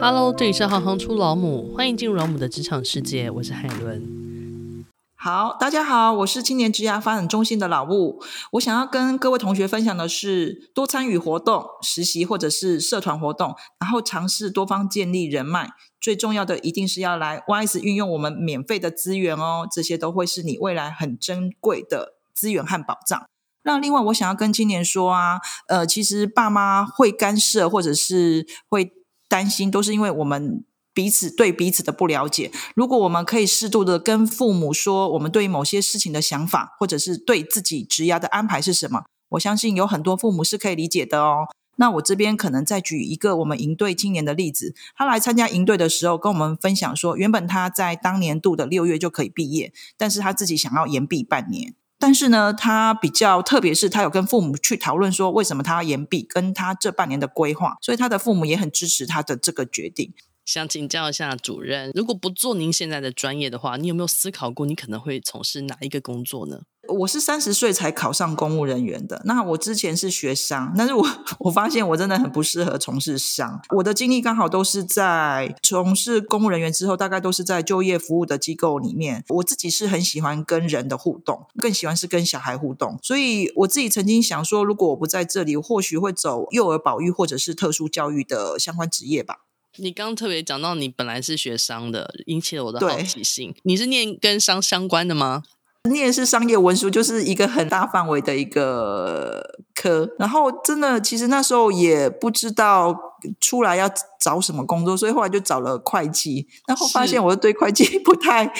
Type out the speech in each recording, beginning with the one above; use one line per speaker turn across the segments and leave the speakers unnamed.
Hello，这里是行行出老母，欢迎进入老母的职场世界，我是海伦。
好，大家好，我是青年职涯发展中心的老吴。我想要跟各位同学分享的是，多参与活动、实习或者是社团活动，然后尝试多方建立人脉。最重要的一定是要来 WISE 运用我们免费的资源哦，这些都会是你未来很珍贵的资源和保障。那另外，我想要跟青年说啊，呃，其实爸妈会干涉或者是会担心，都是因为我们彼此对彼此的不了解。如果我们可以适度的跟父母说，我们对某些事情的想法，或者是对自己职涯的安排是什么，我相信有很多父母是可以理解的哦。那我这边可能再举一个我们营队青年的例子，他来参加营队的时候，跟我们分享说，原本他在当年度的六月就可以毕业，但是他自己想要延毕半年。但是呢，他比较特别，是他有跟父母去讨论说，为什么他要延毕，跟他这半年的规划，所以他的父母也很支持他的这个决定。
想请教一下主任，如果不做您现在的专业的话，你有没有思考过，你可能会从事哪一个工作呢？
我是三十岁才考上公务人员的。那我之前是学商，但是我 我发现我真的很不适合从事商。我的经历刚好都是在从事公务人员之后，大概都是在就业服务的机构里面。我自己是很喜欢跟人的互动，更喜欢是跟小孩互动。所以我自己曾经想说，如果我不在这里，或许会走幼儿保育或者是特殊教育的相关职业吧。
你刚刚特别讲到你本来是学商的，引起了我的好奇心。你是念跟商相关的吗？
念是商业文书，就是一个很大范围的一个科。然后真的，其实那时候也不知道出来要找什么工作，所以后来就找了会计。然后发现我对会计 不太，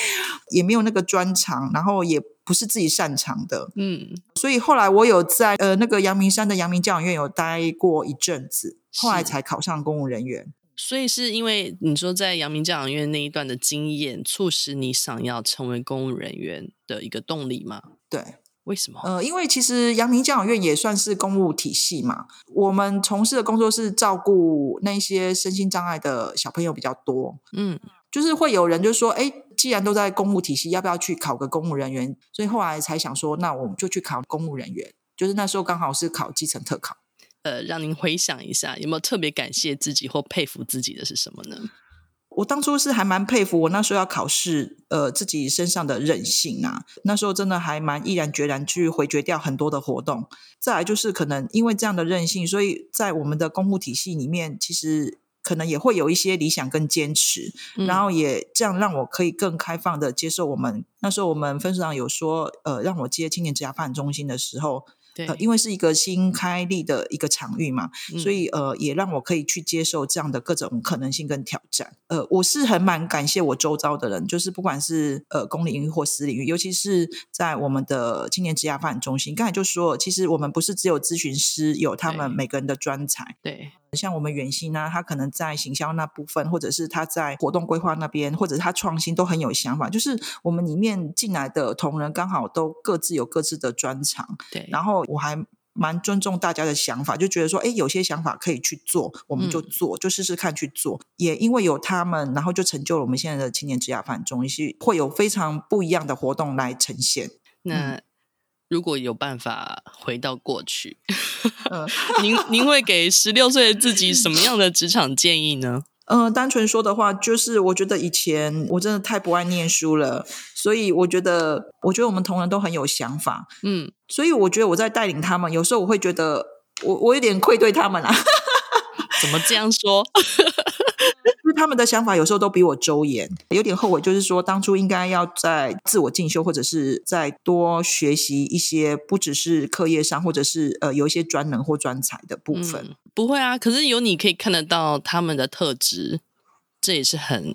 也没有那个专长，然后也不是自己擅长的。嗯，所以后来我有在呃那个阳明山的阳明教养院有待过一阵子，后来才考上公务人员。
所以是因为你说在阳明教养院那一段的经验，促使你想要成为公务人员的一个动力吗？
对，
为什么？
呃，因为其实阳明教养院也算是公务体系嘛，我们从事的工作是照顾那些身心障碍的小朋友比较多。嗯，就是会有人就说，哎，既然都在公务体系，要不要去考个公务人员？所以后来才想说，那我们就去考公务人员。就是那时候刚好是考基层特考。
呃，让您回想一下，有没有特别感谢自己或佩服自己的是什么呢？
我当初是还蛮佩服我那时候要考试，呃，自己身上的韧性啊。那时候真的还蛮毅然决然去回绝掉很多的活动。再来就是可能因为这样的韧性，所以在我们的公务体系里面，其实可能也会有一些理想跟坚持，嗯、然后也这样让我可以更开放的接受我们那时候我们分署长有说，呃，让我接青年职涯发展中心的时候。对、呃，因为是一个新开立的一个场域嘛，嗯、所以呃，也让我可以去接受这样的各种可能性跟挑战。呃，我是很蛮感谢我周遭的人，就是不管是呃公领域或私领域，尤其是在我们的青年职涯发展中心，刚才就说，其实我们不是只有咨询师有他们每个人的专才，
对。
像我们远兴呢，他可能在行销那部分，或者是他在活动规划那边，或者是他创新都很有想法。就是我们里面进来的同仁，刚好都各自有各自的专长。
对，
然后我还蛮尊重大家的想法，就觉得说，哎，有些想法可以去做，我们就做，嗯、就试试看去做。也因为有他们，然后就成就了我们现在的青年职涯发展中心，会有非常不一样的活动来呈现。
那。嗯如果有办法回到过去，您您会给十六岁的自己什么样的职场建议呢？
呃，单纯说的话，就是我觉得以前我真的太不爱念书了，所以我觉得，我觉得我们同仁都很有想法，嗯，所以我觉得我在带领他们，有时候我会觉得我我有点愧对他们啊。
怎么这样说？
他们的想法有时候都比我周延，有点后悔。就是说，当初应该要在自我进修，或者是再多学习一些，不只是课业上，或者是呃有一些专能或专才的部分。
嗯，不会啊，可是有你可以看得到他们的特质，这也是很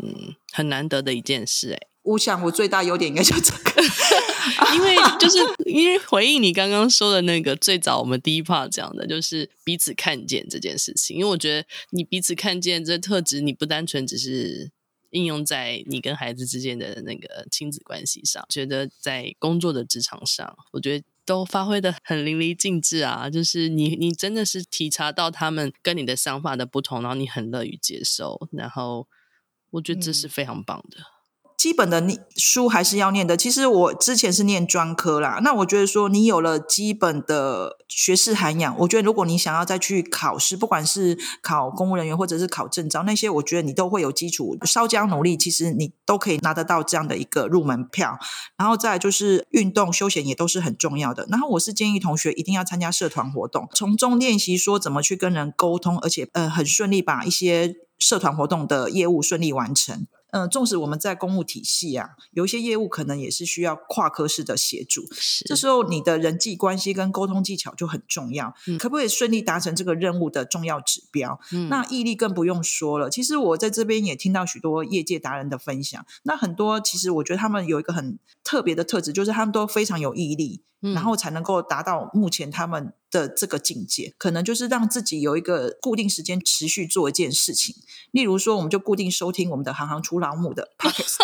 很难得的一件事哎。
我想我最大优点应该就这个。
因为就是因为回应你刚刚说的那个最早我们第一 part 讲的，就是彼此看见这件事情。因为我觉得你彼此看见这特质，你不单纯只是应用在你跟孩子之间的那个亲子关系上，觉得在工作的职场上，我觉得都发挥的很淋漓尽致啊。就是你你真的是体察到他们跟你的想法的不同，然后你很乐于接受，然后我觉得这是非常棒的。
基本的你书还是要念的。其实我之前是念专科啦，那我觉得说你有了基本的学识涵养，我觉得如果你想要再去考试，不管是考公务人员或者是考证照，那些我觉得你都会有基础，稍加努力，其实你都可以拿得到这样的一个入门票。然后再就是运动休闲也都是很重要的。然后我是建议同学一定要参加社团活动，从中练习说怎么去跟人沟通，而且呃很顺利把一些社团活动的业务顺利完成。嗯，纵使我们在公务体系啊，有一些业务可能也是需要跨科室的协助，
是
这时候你的人际关系跟沟通技巧就很重要，嗯、可不可以顺利达成这个任务的重要指标？嗯、那毅力更不用说了。其实我在这边也听到许多业界达人的分享，那很多其实我觉得他们有一个很特别的特质，就是他们都非常有毅力。然后才能够达到目前他们的这个境界，可能就是让自己有一个固定时间持续做一件事情。例如说，我们就固定收听我们的“行行出老母”的 Podcast，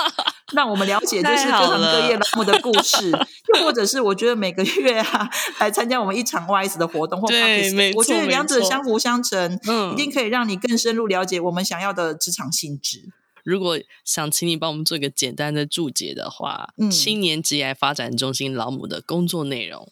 让我们了解就是各行各业老母的故事。又或者是我觉得每个月啊，来参加我们一场 YS 的活动或 Podcast，我觉得两者相辅相成，嗯，一定可以让你更深入了解我们想要的职场性质。
如果想请你帮我们做一个简单的注解的话，嗯、青年职业发展中心老母的工作内容，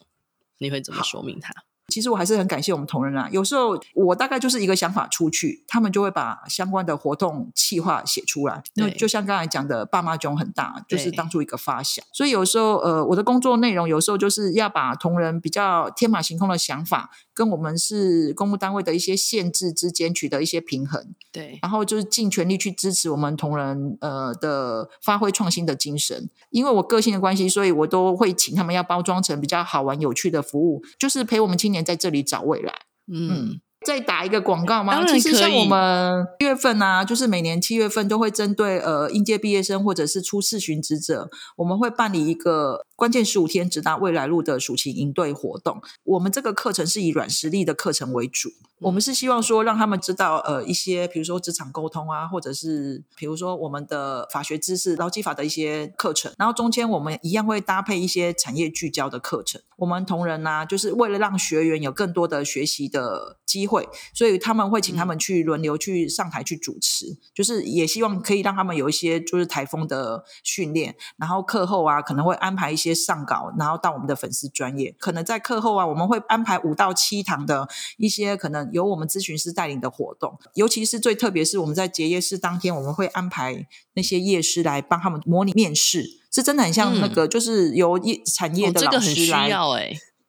你会怎么说明它？
其实我还是很感谢我们同仁啊。有时候我大概就是一个想法出去，他们就会把相关的活动企划写出来。那就像刚才讲的，爸妈囧很大，就是当初一个发想。所以有时候呃，我的工作内容有时候就是要把同仁比较天马行空的想法，跟我们是公务单位的一些限制之间取得一些平衡。
对，
然后就是尽全力去支持我们同仁呃的发挥创新的精神。因为我个性的关系，所以我都会请他们要包装成比较好玩有趣的服务，就是陪我们青年在这里找未来，嗯，嗯，再打一个广告吗？其实像我们七月份啊，就是每年七月份都会针对呃应届毕业生或者是初次寻职者，我们会办理一个。关键十五天直达未来路的暑期营队活动，我们这个课程是以软实力的课程为主。我们是希望说让他们知道，呃，一些比如说职场沟通啊，或者是比如说我们的法学知识、劳基法的一些课程。然后中间我们一样会搭配一些产业聚焦的课程。我们同仁呢、啊，就是为了让学员有更多的学习的机会，所以他们会请他们去轮流去上台去主持，就是也希望可以让他们有一些就是台风的训练。然后课后啊，可能会安排一些。些上稿，然后到我们的粉丝专业，可能在课后啊，我们会安排五到七堂的一些可能由我们咨询师带领的活动，尤其是最特别是我们在结业式当天，我们会安排那些业师来帮他们模拟面试，是真的很像那个，就是由业产业的老师来，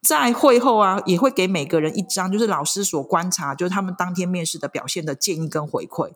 在会后啊，也会给每个人一张，就是老师所观察，就是他们当天面试的表现的建议跟回馈，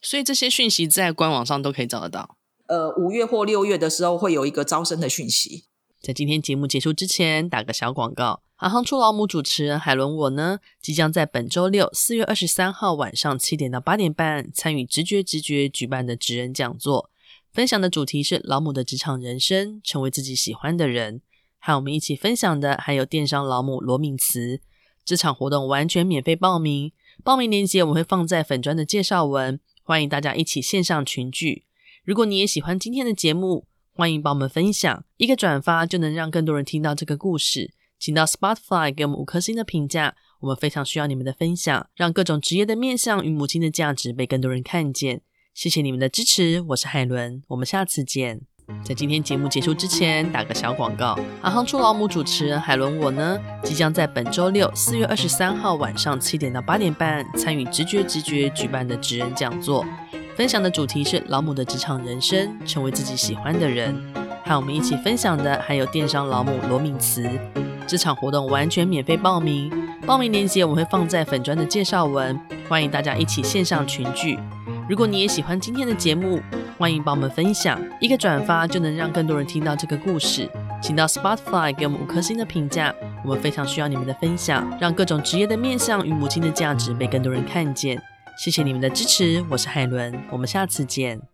所以这些讯息在官网上都可以找得到。
呃，五月或六月的时候会有一个招生的讯息。
在今天节目结束之前，打个小广告。行行出老母主持人海伦，我呢，即将在本周六四月二十三号晚上七点到八点半，参与直觉直觉举办的职人讲座，分享的主题是老母的职场人生，成为自己喜欢的人。和我们一起分享的还有电商老母罗敏慈。这场活动完全免费报名，报名链接我会放在粉砖的介绍文，欢迎大家一起线上群聚。如果你也喜欢今天的节目，欢迎帮我们分享，一个转发就能让更多人听到这个故事。请到 Spotify 给我们五颗星的评价，我们非常需要你们的分享，让各种职业的面向与母亲的价值被更多人看见。谢谢你们的支持，我是海伦，我们下次见。在今天节目结束之前，打个小广告。行行出老母主持人海伦，我呢，即将在本周六四月二十三号晚上七点到八点半，参与直觉直觉举办的职人讲座。分享的主题是老母的职场人生，成为自己喜欢的人。和我们一起分享的还有电商老母罗敏慈。这场活动完全免费报名，报名链接我会放在粉专的介绍文，欢迎大家一起线上群聚。如果你也喜欢今天的节目，欢迎帮我们分享，一个转发就能让更多人听到这个故事。请到 Spotify 给我们五颗星的评价，我们非常需要你们的分享，让各种职业的面向与母亲的价值被更多人看见。谢谢你们的支持，我是海伦，我们下次见。